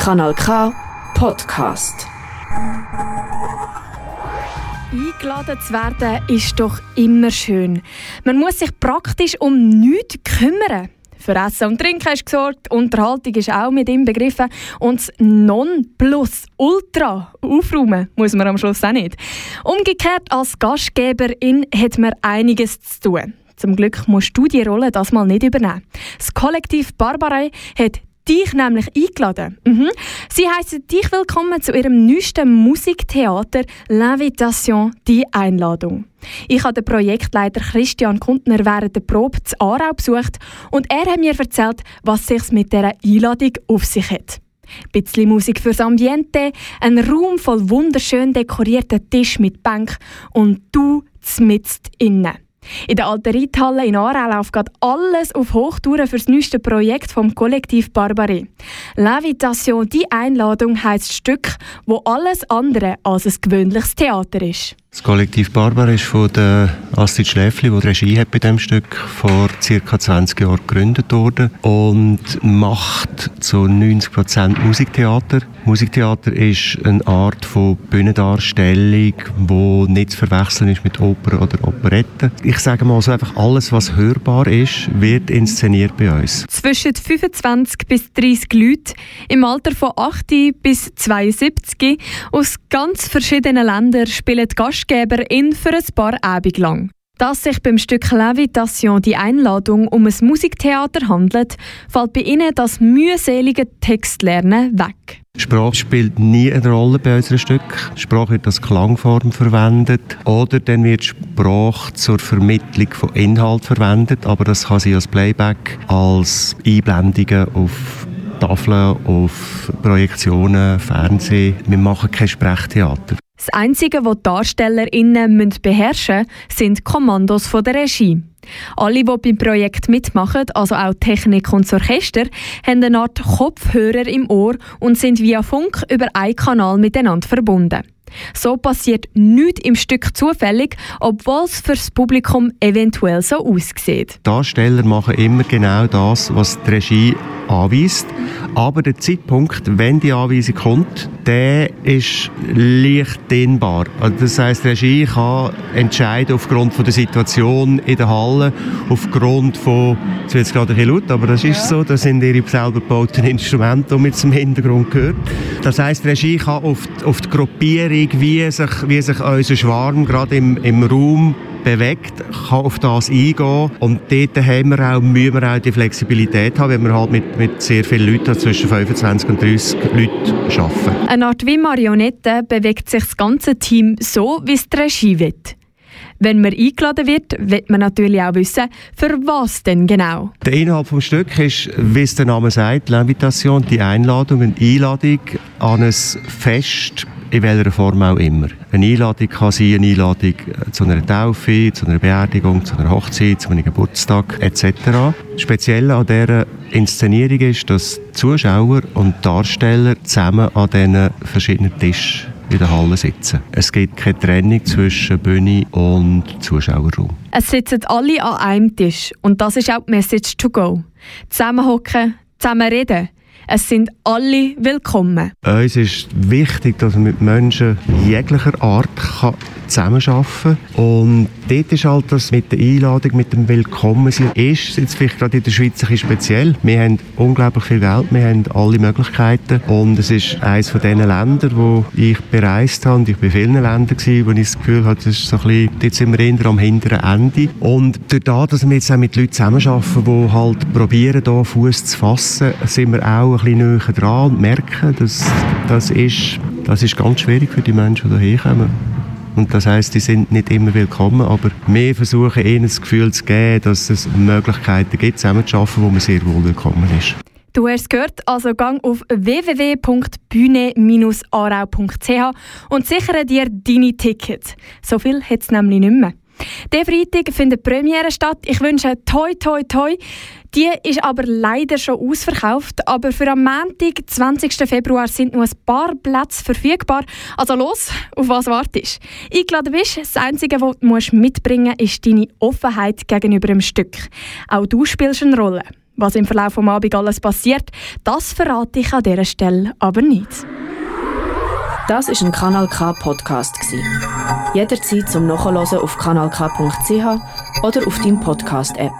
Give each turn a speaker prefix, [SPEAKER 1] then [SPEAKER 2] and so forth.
[SPEAKER 1] Kanal K Podcast.
[SPEAKER 2] Eingeladen zu werden ist doch immer schön. Man muss sich praktisch um nichts kümmern. Für Essen und Trinken ist gesorgt, Unterhaltung ist auch mit ihm begriffen und das Nonplusultra aufräumen muss man am Schluss auch nicht. Umgekehrt als Gastgeberin hat man einiges zu tun. Zum Glück musst du die Rolle das mal nicht übernehmen. Das Kollektiv Barbarei hat dich nämlich eingeladen. Mhm. Sie heißen dich willkommen zu ihrem neuesten Musiktheater L'Invitation, die Einladung. Ich habe den Projektleiter Christian Kundner während der Probe zu Aarau besucht und er hat mir erzählt, was sich mit dieser Einladung auf sich hat. Ein bisschen Musik fürs Ambiente, ein Raum voll wunderschön dekorierten Tisch mit Bank und du zmitzt innen. In der alten Reithalle in Aarau läuft gerade alles auf Hochtouren für das neueste Projekt vom Kollektiv Barbaré. L'Invitation, die Einladung heisst Stück, wo alles andere als ein gewöhnliches Theater ist.
[SPEAKER 3] Das Kollektiv Barbara ist von der Astrid Schläfli, die die Regie hat bei diesem Stück, vor ca. 20 Jahren gegründet worden und macht zu 90 Prozent Musiktheater. Musiktheater ist eine Art von Bühnendarstellung, die nicht zu verwechseln ist mit Oper oder Operette. Ich sage mal so einfach, alles, was hörbar ist, wird inszeniert bei uns.
[SPEAKER 2] Zwischen 25 bis 30 Leute im Alter von 8 bis 72 aus ganz verschiedenen Ländern spielen Gast Gastgeberin für ein paar Abende lang. Dass sich beim Stück Levitation die Einladung um ein Musiktheater handelt, fällt bei Ihnen das mühselige Textlernen weg.
[SPEAKER 3] Sprache spielt nie eine Rolle bei unserem Stück. Sprache wird als Klangform verwendet oder dann wird Sprache zur Vermittlung von Inhalt verwendet, aber das kann sie als Playback, als Einblendungen auf Tafeln, auf Projektionen, Fernsehen. Wir machen kein Sprechtheater.
[SPEAKER 2] Das Einzige, was die DarstellerInnen beherrschen müssen, sind Kommandos von der Regie. Alle, die beim Projekt mitmachen, also auch Technik und das Orchester, haben eine Art Kopfhörer im Ohr und sind via Funk über einen Kanal miteinander verbunden. So passiert nichts im Stück zufällig, obwohl es für das Publikum eventuell so aussieht.
[SPEAKER 3] Darsteller machen immer genau das, was die Regie anweist. Aber der Zeitpunkt, wenn die Anweisung kommt, der ist leicht dehnbar. Also das heisst, die Regie kann entscheiden aufgrund von der Situation in der Halle, aufgrund von, jetzt wird es gerade ein bisschen laut, aber das ist so, das sind ihre selber gebauten Instrumente, die mit zum Hintergrund gehört. Das heisst, die Regie kann auf die, auf die Gruppierung, wie sich, wie sich unser Schwarm gerade im, im Raum bewegt, kann auf das eingehen. Und dort haben wir auch, müssen wir auch die Flexibilität haben, wenn wir halt mit, mit sehr vielen Leuten, zwischen 25 und 30 Leuten arbeiten.
[SPEAKER 2] Eine Art wie Marionette bewegt sich das ganze Team so, wie es die Regie will. Wenn man eingeladen wird, wird man natürlich auch wissen, für was denn genau.
[SPEAKER 3] Der Inhalt des Stücks ist, wie es der Name sagt, L'Invitation, die Einladung, eine Einladung an ein Fest, in welcher Form auch immer. Eine Einladung kann sein, eine Einladung äh, zu einer Taufe, zu einer Beerdigung, zu einer Hochzeit, zu einem Geburtstag etc. Speziell an dieser Inszenierung ist, dass Zuschauer und Darsteller zusammen an diesen verschiedenen Tischen in der Halle sitzen. Es gibt keine Trennung zwischen Bühne und Zuschauerraum.
[SPEAKER 2] Es sitzen alle an einem Tisch und das ist auch die Message to go. Zusammenhocken, zusammen reden es sind alle willkommen.
[SPEAKER 3] Uns ist wichtig, dass man mit Menschen jeglicher Art kann zusammenarbeiten. Und dort ist halt das mit der Einladung, mit dem Willkommensein, ist jetzt vielleicht gerade in der Schweiz ein bisschen speziell. Wir haben unglaublich viel Geld, wir haben alle Möglichkeiten und es ist eines von diesen Ländern, wo ich bereist habe und ich bin in vielen Ländern gewesen, wo ich das Gefühl habe, das ist so ein bisschen, jetzt sind wir eher am hinteren Ende. Und durch das, dass wir jetzt auch mit Leuten zusammenarbeiten, die halt probieren, hier Fuß zu fassen, sind wir auch bisschen näher dran und merken, dass das ist, das ist ganz schwierig für die Menschen, die hierher kommen. Und das heißt, die sind nicht immer willkommen, aber wir versuchen ihnen das Gefühl zu geben, dass es Möglichkeiten gibt, zusammenzuarbeiten, wo man sehr wohl willkommen ist.
[SPEAKER 2] Du hast gehört, also gang auf www.bühne-arau.ch und sichere dir deine Tickets. So viel hat es nämlich nicht mehr. Der Freitag findet Premiere statt. Ich wünsche toi toi toi. Die ist aber leider schon ausverkauft. Aber für am Montag, 20. Februar, sind nur ein paar Plätze verfügbar. Also los, auf was wartest du? Eingeladen bist, das Einzige, was du mitbringen musst, ist deine Offenheit gegenüber dem Stück. Auch du spielst eine Rolle. Was im Verlauf des Abends alles passiert, das verrate ich an dieser Stelle aber nicht.
[SPEAKER 1] Das ist ein Kanal K Podcast Jederzeit zum Nachhören auf kanalk.ch oder auf deinem Podcast App.